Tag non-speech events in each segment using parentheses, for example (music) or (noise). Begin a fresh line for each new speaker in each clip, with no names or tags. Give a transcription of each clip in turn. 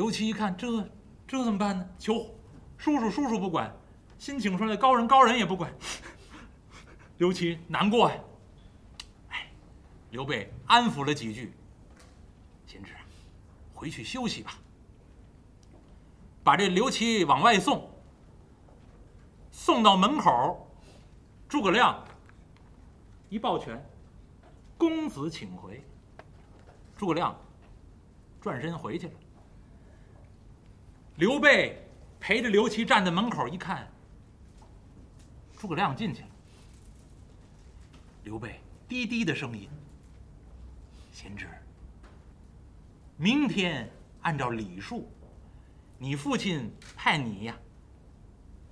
刘琦一看，这这怎么办呢？求叔叔，叔叔不管；新请出来的高人，高人也不管。(laughs) 刘琦难过呀。哎，刘备安抚了几句，贤侄，回去休息吧。把这刘琦往外送，送到门口，诸葛亮一抱拳：“公子请回。”诸葛亮转身回去了。刘备陪着刘琦站在门口一看，诸葛亮进去了。刘备低低的声音：“贤侄，明天按照礼数，你父亲派你呀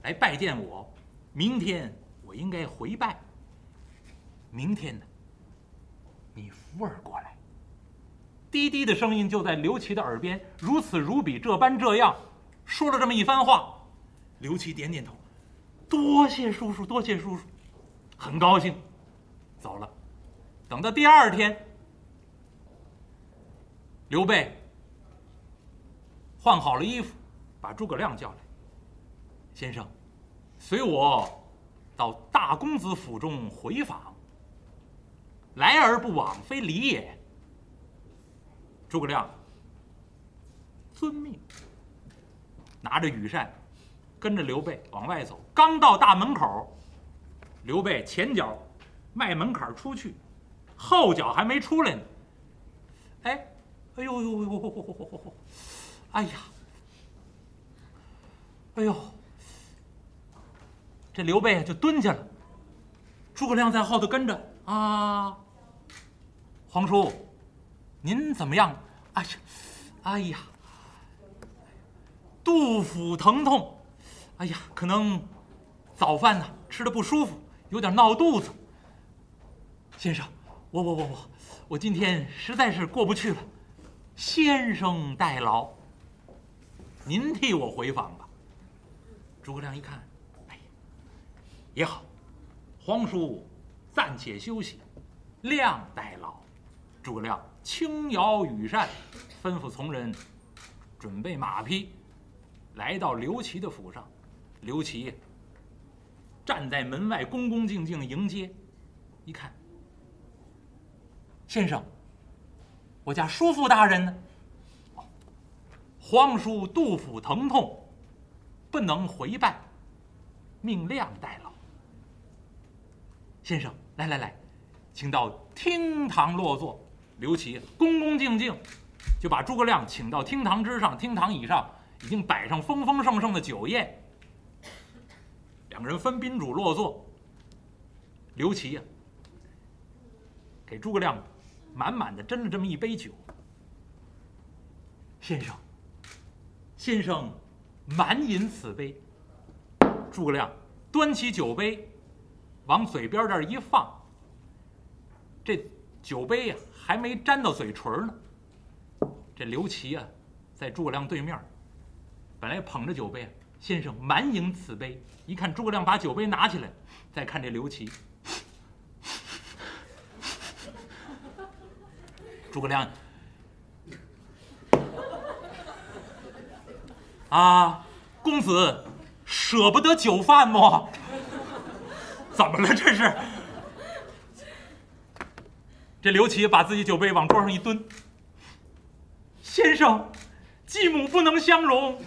来拜见我，明天我应该回拜。明天呢，你扶儿过来。”低低的声音就在刘琦的耳边如此如彼，这般这样。说了这么一番话，刘琦点点头，多谢叔叔，多谢叔叔，很高兴，走了。等到第二天，刘备换好了衣服，把诸葛亮叫来。先生，随我到大公子府中回访。来而不往，非礼也。诸葛亮遵命。拿着羽扇，跟着刘备往外走。刚到大门口，刘备前脚迈门槛出去，后脚还没出来呢。哎，哎呦呦呦呦呦呦呦！哎呀，哎呦！这刘备就蹲下了。诸葛亮在后头跟着啊。皇叔，您怎么样？哎呀，哎呀！肚腹疼痛，哎呀，可能早饭呢吃的不舒服，有点闹肚子。先生，我我我我，我今天实在是过不去了，先生代劳，您替我回访吧。诸葛亮一看，哎呀，也好，皇叔暂且休息，亮代劳。诸葛亮轻摇羽扇，吩咐从人准备马匹。来到刘琦的府上，刘琦站在门外，恭恭敬敬迎接。一看，先生，我家叔父大人呢？皇叔肚腹疼痛，不能回拜，命亮代劳。先生，来来来，请到厅堂落座。刘琦恭恭敬敬就把诸葛亮请到厅堂之上，厅堂以上。已经摆上丰丰盛盛的酒宴，两个人分宾主落座。刘琦呀，给诸葛亮满满的斟了这么一杯酒。先生，先生满饮此杯。诸葛亮端起酒杯，往嘴边这儿一放，这酒杯呀还没沾到嘴唇呢。这刘琦啊，在诸葛亮对面。本来捧着酒杯，先生满饮此杯。一看诸葛亮把酒杯拿起来，再看这刘琦，诸葛亮啊，公子舍不得酒饭么？怎么了这是？这刘琦把自己酒杯往桌上一蹲，先生，继母不能相容。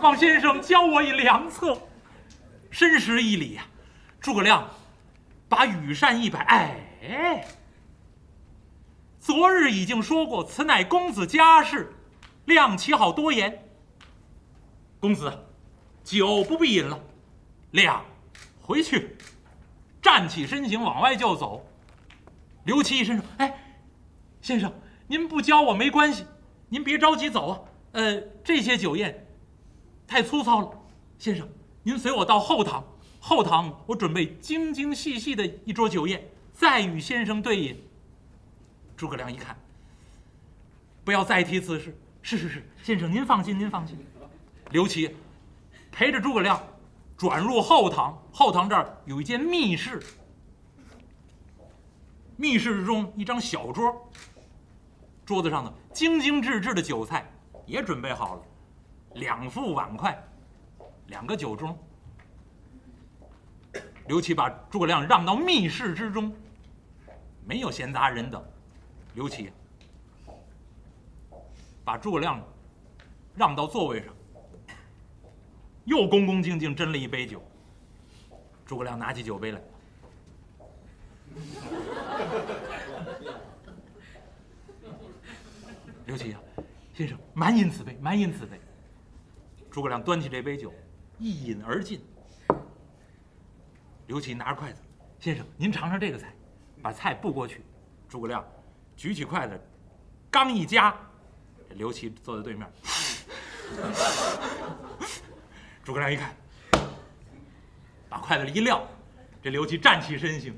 望先生教我以良策，深施一礼呀。诸葛亮把羽扇一摆，哎，昨日已经说过，此乃公子家事，亮岂好多言？公子，酒不必饮了，亮，回去，站起身形往外就走。刘琦一伸手，哎，先生，您不教我没关系，您别着急走啊。呃，这些酒宴。太粗糙了，先生，您随我到后堂。后堂我准备精精细细的一桌酒宴，再与先生对饮。诸葛亮一看，不要再提此事。是是是，先生您放心，您放心。刘琦陪着诸葛亮转入后堂，后堂这儿有一间密室，密室之中一张小桌，桌子上呢精精致致的酒菜也准备好了。两副碗筷，两个酒盅。刘琦把诸葛亮让到密室之中，没有闲杂人等。刘琦把诸葛亮让到座位上，又恭恭敬敬斟了一杯酒。诸葛亮拿起酒杯来，(laughs) 刘琦啊，先生，满饮此杯，满饮此杯。诸葛亮端起这杯酒，一饮而尽。刘琦拿着筷子，先生，您尝尝这个菜，把菜布过去。诸葛亮举起筷子，刚一夹，刘琦坐在对面。诸葛亮一看，把筷子一撂，这刘琦站起身形，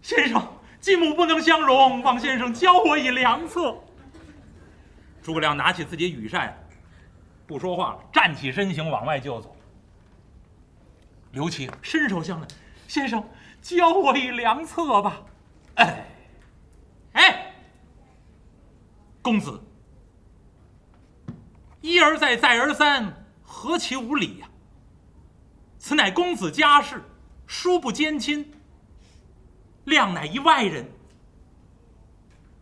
先生，继母不能相容，望先生教我以良策。诸葛亮拿起自己羽扇，不说话了，站起身形往外就走。刘琦伸手向来。先生，教我一良策吧。哎，哎，公子，一而再，再而三，何其无礼呀！此乃公子家事，殊不兼亲。亮乃一外人，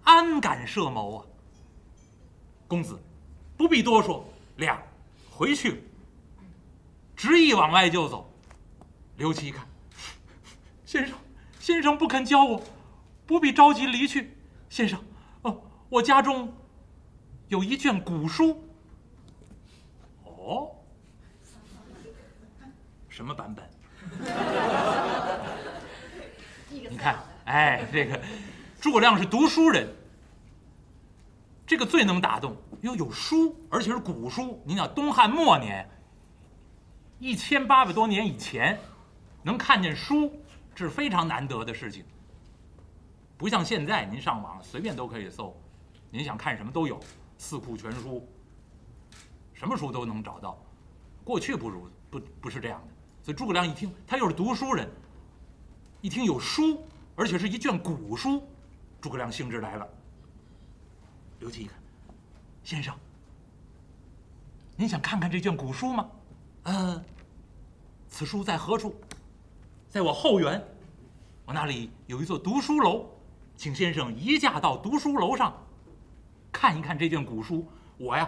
安敢设谋啊？公子，不必多说。亮，回去。执意往外就走。刘琦一看。先生，先生不肯教我，不必着急离去。先生，哦，我家中有一卷古书。哦，什么版本？(laughs) 你看，哎，这个诸葛亮是读书人，这个最能打动。因为，有书，而且是古书。您想，东汉末年，一千八百多年以前，能看见书。这是非常难得的事情，不像现在，您上网随便都可以搜，您想看什么都有，四库全书，什么书都能找到。过去不如不不是这样的，所以诸葛亮一听，他又是读书人，一听有书，而且是一卷古书，诸葛亮兴致来了。尤其一个，先生，您想看看这卷古书吗？呃，此书在何处？在我后园，我那里有一座读书楼，请先生移驾到读书楼上，看一看这卷古书。我呀，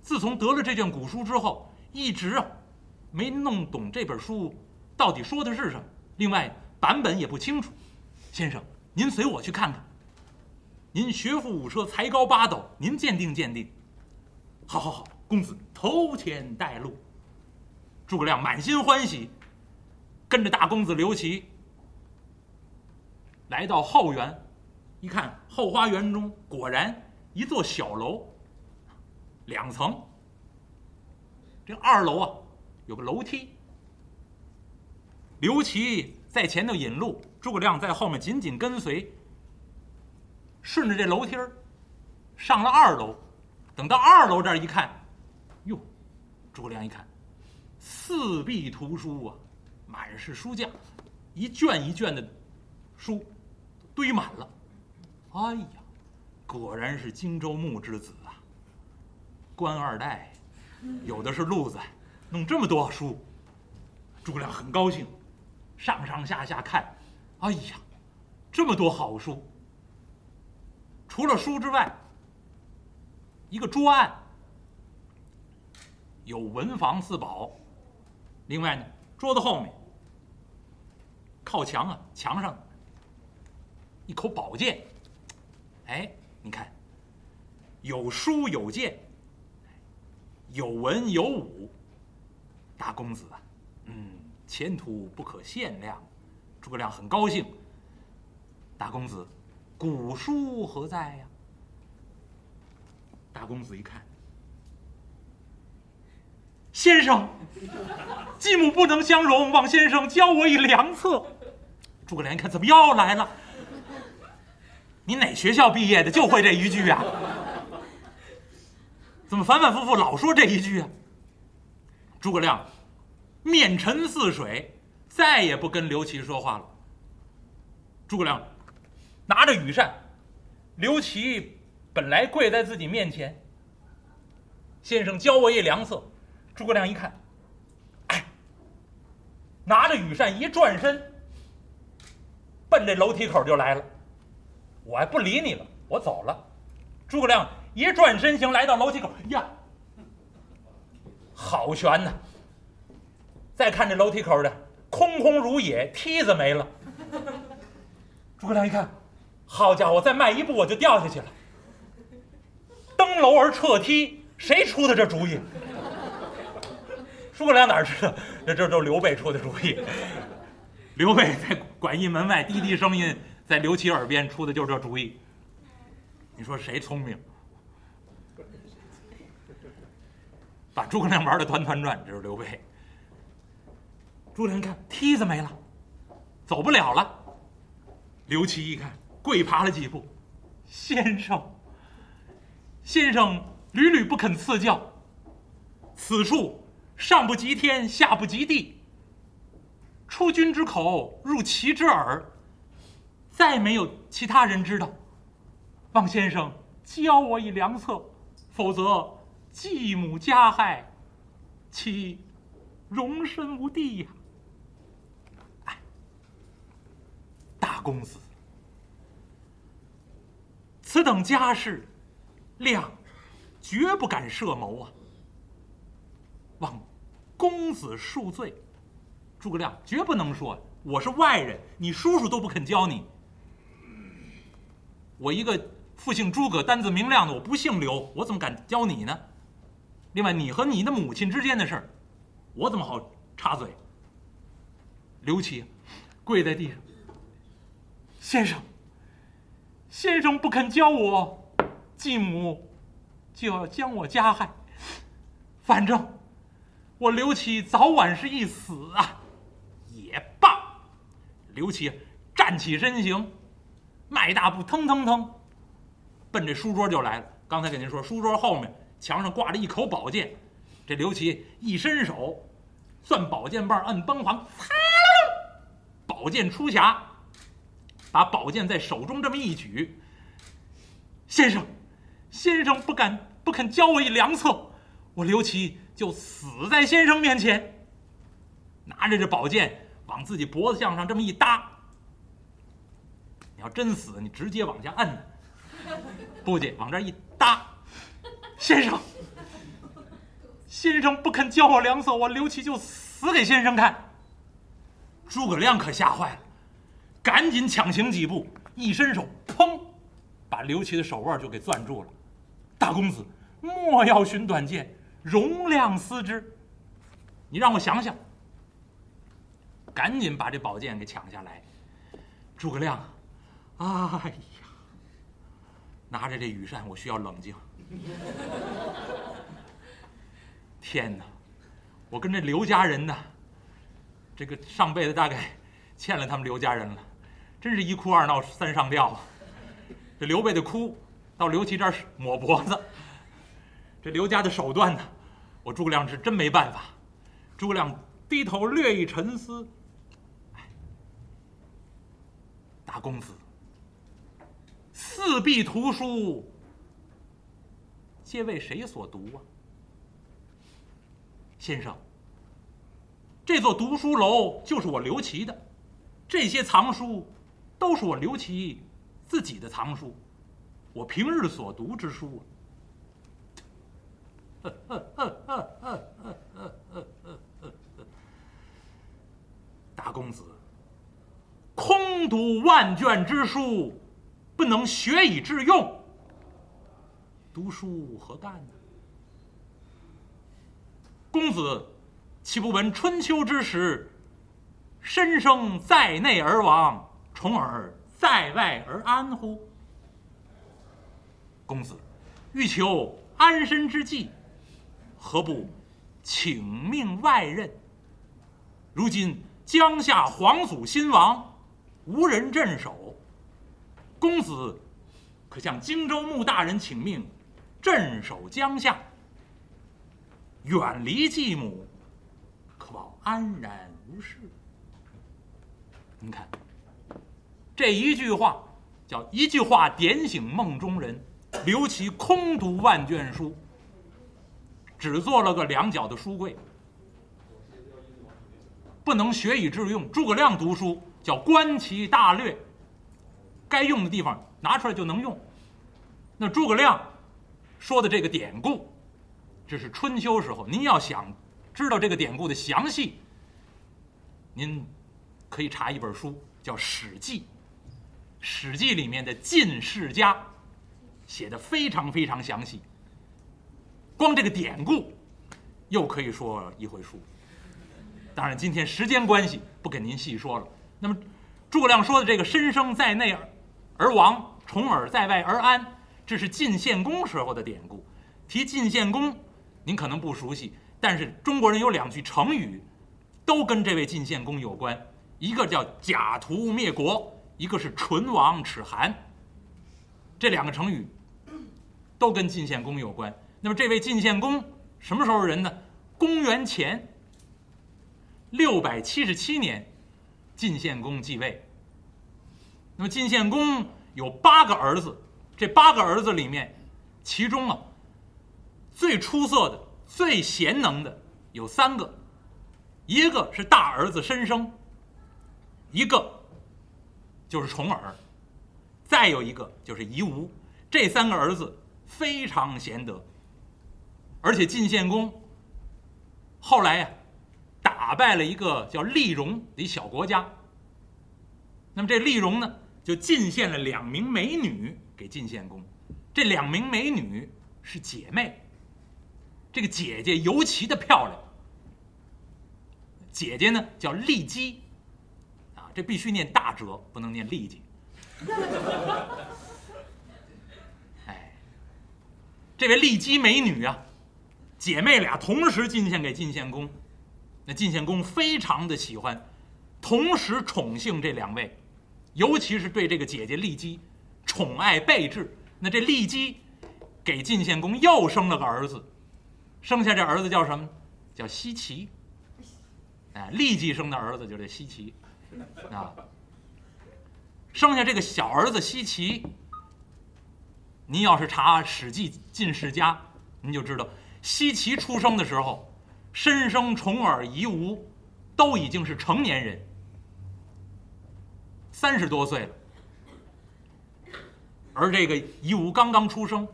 自从得了这卷古书之后，一直啊，没弄懂这本书到底说的是什么。另外，版本也不清楚。先生，您随我去看看。您学富五车，才高八斗，您鉴定鉴定。好，好，好，公子头前带路。诸葛亮满心欢喜。跟着大公子刘琦来到后园，一看后花园中果然一座小楼，两层。这二楼啊有个楼梯，刘琦在前头引路，诸葛亮在后面紧紧跟随。顺着这楼梯儿上了二楼，等到二楼这儿一看，哟，诸葛亮一看，四壁图书啊！满是书架，一卷一卷的书堆满了。哎呀，果然是荆州牧之子啊！官二代，有的是路子，弄这么多书。诸葛亮很高兴，上上下下看，哎呀，这么多好书。除了书之外，一个桌案有文房四宝，另外呢。桌子后面，靠墙啊，墙上一口宝剑。哎，你看，有书有剑，有文有武，大公子啊，嗯，前途不可限量。诸葛亮很高兴。大公子，古书何在呀？大公子一看。先生，继母不能相容，望先生教我以良策。诸葛亮一看，怎么又来了？你哪学校毕业的，就会这一句啊？(laughs) 怎么反反复复老说这一句啊？诸葛亮面沉似水，再也不跟刘琦说话了。诸葛亮拿着羽扇，刘琦本来跪在自己面前，先生教我一良策。诸葛亮一看，哎，拿着羽扇一转身，奔这楼梯口就来了。我还不理你了，我走了。诸葛亮一转身行，来到楼梯口，呀，好悬呐！再看这楼梯口的，空空如也，梯子没了。诸葛亮一看，好家伙，再迈一步我就掉下去了。登楼而撤梯，谁出的这主意？诸葛亮哪知道？这这都刘备出的主意。刘备在馆驿门外滴滴声音，在刘琦耳边出的就是这主意。你说谁聪明？把诸葛亮玩的团团转，这是刘备。诸葛亮看梯子没了，走不了了。刘琦一看，跪爬了几步，先生。先生屡屡不肯赐教，此处上不及天，下不及地。出君之口，入其之耳，再没有其他人知道。望先生教我以良策，否则继母加害，岂容身无地呀？大公子，此等家事。亮，绝不敢设谋啊！望公子恕罪。诸葛亮绝不能说我是外人，你叔叔都不肯教你。我一个父姓诸葛、单字明亮的，我不姓刘，我怎么敢教你呢？另外，你和你的母亲之间的事儿，我怎么好插嘴？刘琦跪在地上，先生，先生不肯教我。继母就要将我加害，反正我刘启早晚是一死啊！也罢，刘启站起身形，迈大步，腾腾腾，奔这书桌就来了。刚才跟您说，书桌后面墙上挂着一口宝剑，这刘启一伸手，攥宝剑把摁崩簧，擦，宝剑出匣，把宝剑在手中这么一举，先生。先生不敢不肯教我一良策，我刘琦就死在先生面前。拿着这宝剑往自己脖子向上这么一搭，你要真死，你直接往下摁，不介往这一搭。先生，先生不肯教我良策，我刘琦就死给先生看。诸葛亮可吓坏了，赶紧抢行几步，一伸手，砰，把刘琦的手腕就给攥住了。大公子，莫要寻短见，容量思之。你让我想想。赶紧把这宝剑给抢下来。诸葛亮，哎呀，拿着这羽扇，我需要冷静。天哪，我跟这刘家人呢，这个上辈子大概欠了他们刘家人了，真是一哭二闹三上吊啊。这刘备的哭。到刘琦这儿抹脖子，这刘家的手段呢？我诸葛亮是真没办法。诸葛亮低头略一沉思，大公子，四壁图书皆为谁所读啊？先生，这座读书楼就是我刘琦的，这些藏书都是我刘琦自己的藏书。我平日所读之书啊，(laughs) 大公子，空读万卷之书，不能学以致用，读书何干呢？公子岂不闻春秋之时，申生在内而亡，重耳在外而安乎？公子，欲求安身之计，何不请命外任？如今江夏皇祖新亡，无人镇守，公子可向荆州穆大人请命，镇守江夏，远离继母，可保安然无事。您看，这一句话叫一句话点醒梦中人。刘琦空读万卷书，只做了个两脚的书柜，不能学以致用。诸葛亮读书叫观其大略，该用的地方拿出来就能用。那诸葛亮说的这个典故，这是春秋时候。您要想知道这个典故的详细，您可以查一本书，叫《史记》。《史记》里面的晋世家写的非常非常详细。光这个典故，又可以说一回书。当然，今天时间关系，不跟您细说了。那么，诸葛亮说的这个“申生在内而亡，重耳在外而安”，这是晋献公时候的典故。提晋献公，您可能不熟悉，但是中国人有两句成语，都跟这位晋献公有关。一个叫“假途灭国”，一个是“唇亡齿寒”。这两个成语，都跟晋献公有关。那么这位晋献公什么时候人呢？公元前六百七十七年，晋献公继位。那么晋献公有八个儿子，这八个儿子里面，其中啊最出色的、最贤能的有三个，一个是大儿子申生，一个就是重耳，再有一个就是夷吾。这三个儿子非常贤德。而且晋献公后来呀，打败了一个叫厉戎的小国家。那么这厉戎呢，就进献了两名美女给晋献公。这两名美女是姐妹，这个姐姐尤其的漂亮。姐姐呢叫骊姬，这必须念大哲，不能念骊姬。哎，这位骊姬美女啊。姐妹俩同时进献给晋献公，那晋献公非常的喜欢，同时宠幸这两位，尤其是对这个姐姐骊姬宠爱备至。那这骊姬给晋献公又生了个儿子，生下这儿子叫什么？叫奚齐。哎，骊姬生的儿子就这奚齐 (laughs) 啊。生下这个小儿子西齐，您要是查《史记·晋世家》，您就知道。西岐出生的时候，申生、重耳、夷吾都已经是成年人，三十多岁了。而这个夷吾刚刚出生，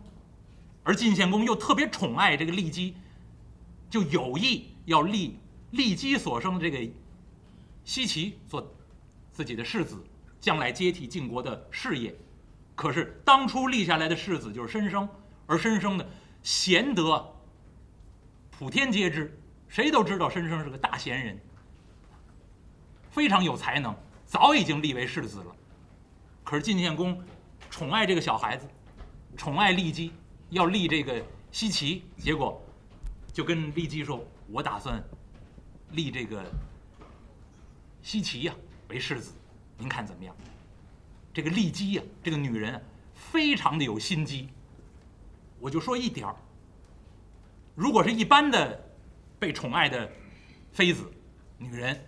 而晋献公又特别宠爱这个骊姬，就有意要立骊姬所生的这个西岐做自己的世子，将来接替晋国的事业。可是当初立下来的世子就是申生，而申生呢，贤德。普天皆知，谁都知道申生是个大贤人，非常有才能，早已经立为世子了。可是晋献公宠爱这个小孩子，宠爱骊姬，要立这个奚齐，结果就跟骊姬说：“我打算立这个西岐呀为世子，您看怎么样？”这个骊姬呀，这个女人非常的有心机。我就说一点儿。如果是一般的被宠爱的妃子、女人，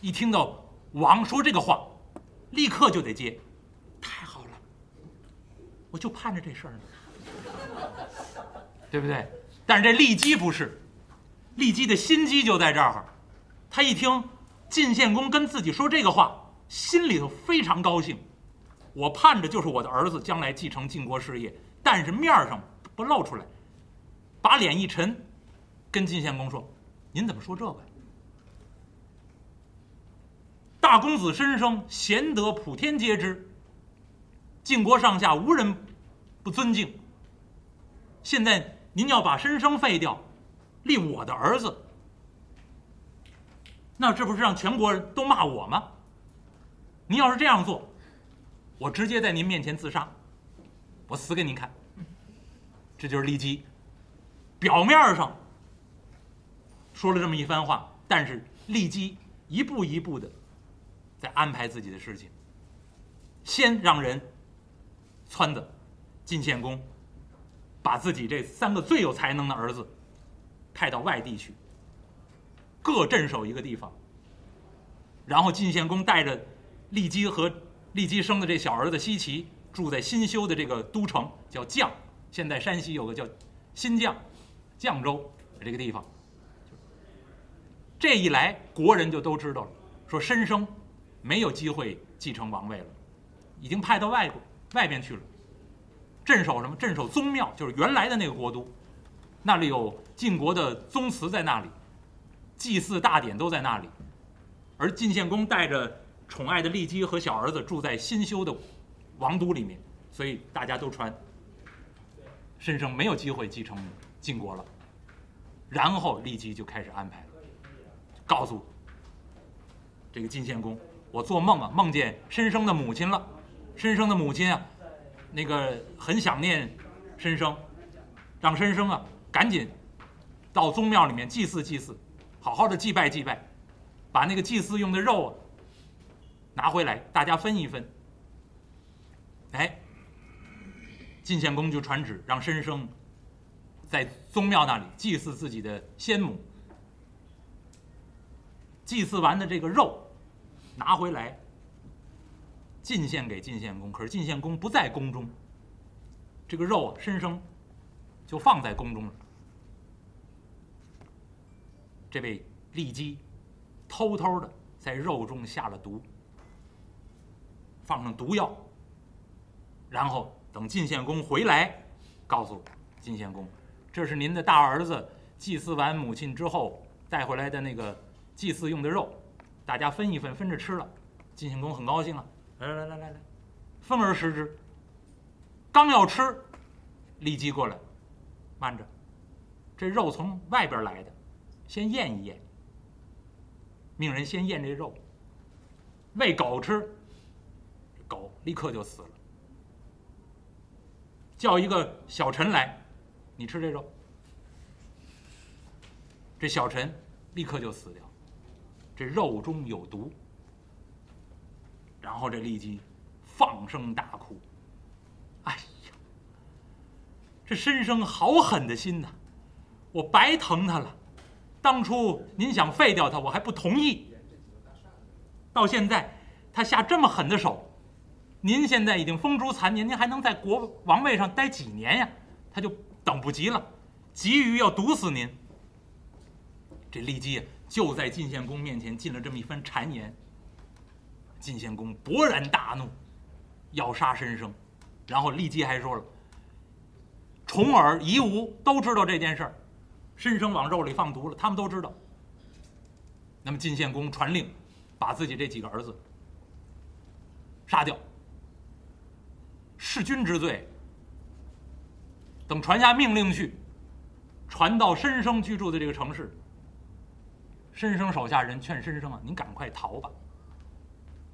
一听到王说这个话，立刻就得接，太好了，我就盼着这事儿呢，(laughs) 对不对？但是这骊姬不是，骊姬的心机就在这儿，她一听晋献公跟自己说这个话，心里头非常高兴，我盼着就是我的儿子将来继承晋国事业，但是面上不露出来。把脸一沉，跟晋献公说：“您怎么说这个？大公子申生贤德，普天皆知，晋国上下无人不尊敬。现在您要把申生废掉，立我的儿子，那这不是让全国人都骂我吗？您要是这样做，我直接在您面前自杀，我死给您看。这就是骊姬。”表面上说了这么一番话，但是骊姬一步一步的在安排自己的事情。先让人撺掇晋献公把自己这三个最有才能的儿子派到外地去，各镇守一个地方。然后晋献公带着骊姬和骊姬生的这小儿子奚齐住在新修的这个都城，叫绛。现在山西有个叫新绛。绛州这个地方。这一来，国人就都知道了，说申生没有机会继承王位了，已经派到外国外边去了，镇守什么？镇守宗庙，就是原来的那个国都，那里有晋国的宗祠在那里，祭祀大典都在那里，而晋献公带着宠爱的骊姬和小儿子住在新修的王都里面，所以大家都传申生没有机会继承晋国了。然后骊姬就开始安排了，告诉这个晋献公，我做梦啊，梦见申生的母亲了，申生的母亲啊，那个很想念申生，让申生啊赶紧到宗庙里面祭祀祭祀，好好的祭拜祭拜，把那个祭祀用的肉拿回来，大家分一分。哎，晋献公就传旨让申生。在宗庙那里祭祀自己的先母，祭祀完的这个肉拿回来进献给晋献公。可是晋献公不在宫中，这个肉啊，申生就放在宫中了。这位骊姬偷偷的在肉中下了毒，放上毒药，然后等晋献公回来，告诉晋献公。这是您的大儿子祭祀完母亲之后带回来的那个祭祀用的肉，大家分一分，分着吃了。晋献公很高兴啊，来来来来来来，分而食之。刚要吃，骊姬过来，慢着，这肉从外边来的，先验一验。命人先验这肉，喂狗吃，狗立刻就死了。叫一个小陈来。你吃这肉，这小陈立刻就死掉，这肉中有毒。然后这骊姬放声大哭：“哎呀，这申生好狠的心呐！我白疼他了。当初您想废掉他，我还不同意。到现在他下这么狠的手，您现在已经风烛残年，您还能在国王位上待几年呀？他就。”等不及了，急于要毒死您。这骊姬就在晋献公面前进了这么一番谗言。晋献公勃然大怒，要杀申生。然后骊姬还说了：“重耳、夷吾都知道这件事儿，申生往肉里放毒了，他们都知道。”那么晋献公传令，把自己这几个儿子杀掉，弑君之罪。等传下命令去，传到申生居住的这个城市。申生手下人劝申生啊：“您赶快逃吧。”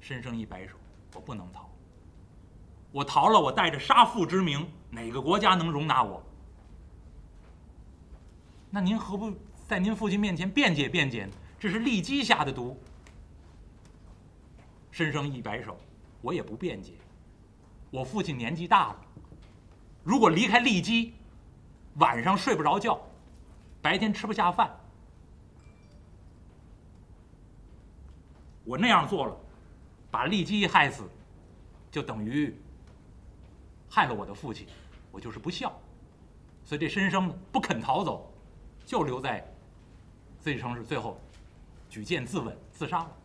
申生一摆手：“我不能逃。我逃了，我带着杀父之名，哪个国家能容纳我？那您何不在您父亲面前辩解辩解呢？这是骊姬下的毒。”申生一摆手：“我也不辩解。我父亲年纪大了。”如果离开骊姬，晚上睡不着觉，白天吃不下饭，我那样做了，把骊姬害死，就等于害了我的父亲，我就是不孝。所以这申生不肯逃走，就留在自己城市，最后举剑自刎自杀了。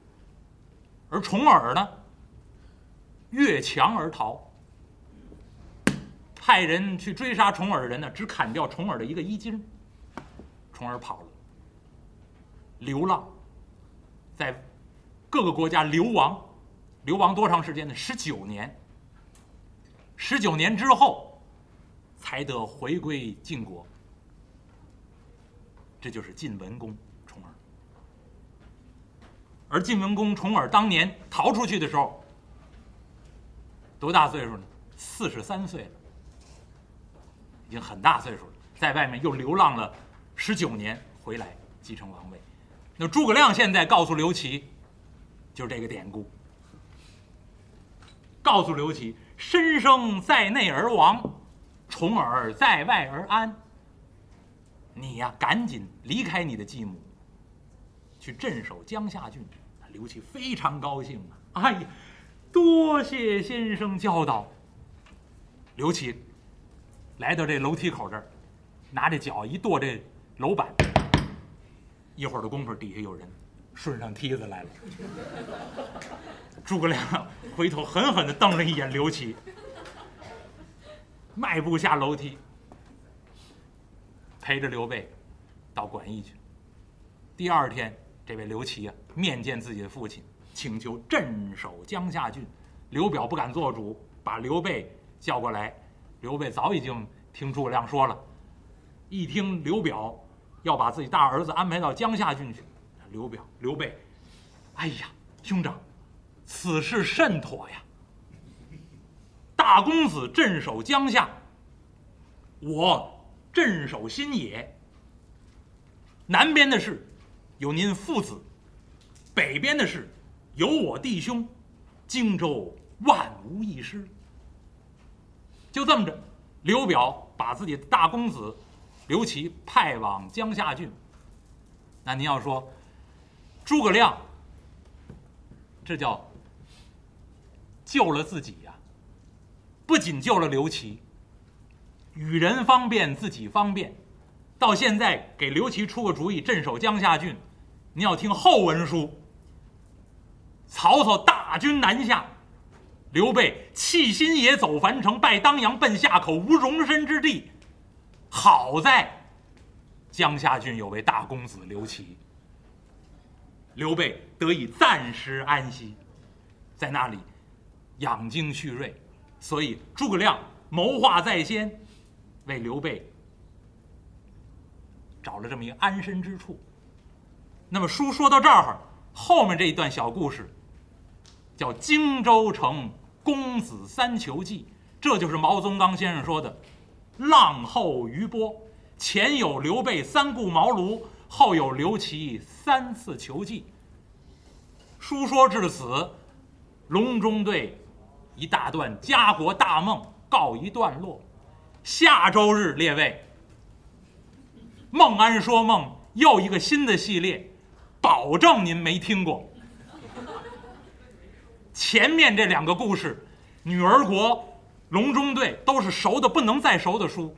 而重耳呢，越墙而逃。派人去追杀重耳的人呢，只砍掉重耳的一个衣襟，重耳跑了，流浪，在各个国家流亡，流亡多长时间呢？十九年。十九年之后，才得回归晋国。这就是晋文公重耳。而晋文公重耳当年逃出去的时候，多大岁数呢？四十三岁了。已经很大岁数了，在外面又流浪了十九年，回来继承王位。那诸葛亮现在告诉刘琦，就是这个典故，告诉刘琦：申生在内而亡，重耳在外而安。你呀，赶紧离开你的继母，去镇守江夏郡。刘琦非常高兴啊！哎呀，多谢先生教导。刘琦。来到这楼梯口这儿，拿着脚一跺这楼板，一会儿的功夫，底下有人顺上梯子来了。诸葛亮回头狠狠地瞪了一眼刘琦，迈步下楼梯，陪着刘备到馆驿去。第二天，这位刘琦啊，面见自己的父亲，请求镇守江夏郡。刘表不敢做主，把刘备叫过来。刘备早已经听诸葛亮说了，一听刘表要把自己大儿子安排到江夏郡去，刘表、刘备，哎呀，兄长，此事甚妥呀！大公子镇守江夏，我镇守新野。南边的事有您父子，北边的事有我弟兄，荆州万无一失。就这么着，刘表把自己的大公子刘琦派往江夏郡。那您要说，诸葛亮这叫救了自己呀，不仅救了刘琦，与人方便，自己方便。到现在给刘琦出个主意，镇守江夏郡。你要听后文书，曹操大军南下，刘备弃新野走樊城，拜当阳奔夏口，无容身之地。好在江夏郡有位大公子刘琦，刘备得以暂时安息，在那里养精蓄锐。所以诸葛亮谋划在先，为刘备。找了这么一个安身之处。那么书说到这儿，后面这一段小故事，叫《荆州城公子三求计》，这就是毛宗刚先生说的“浪后余波”。前有刘备三顾茅庐，后有刘琦三次求计。书说至此，隆中对一大段家国大梦告一段落。下周日，列位。孟安说梦又一个新的系列，保证您没听过。前面这两个故事，《女儿国》《隆中对》都是熟的不能再熟的书。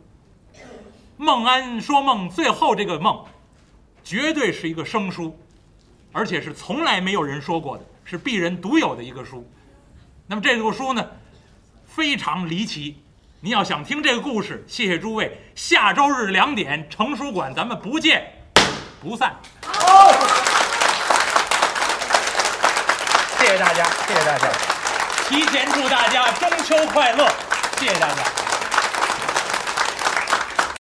孟安说梦最后这个梦，绝对是一个生书，而且是从来没有人说过的，是鄙人独有的一个书。那么这部书呢，非常离奇。您要想听这个故事，谢谢诸位。下周日两点，成书馆，咱们不见不散。
好，谢谢大家，谢谢大家，
提前祝大家中秋快乐，谢谢大家。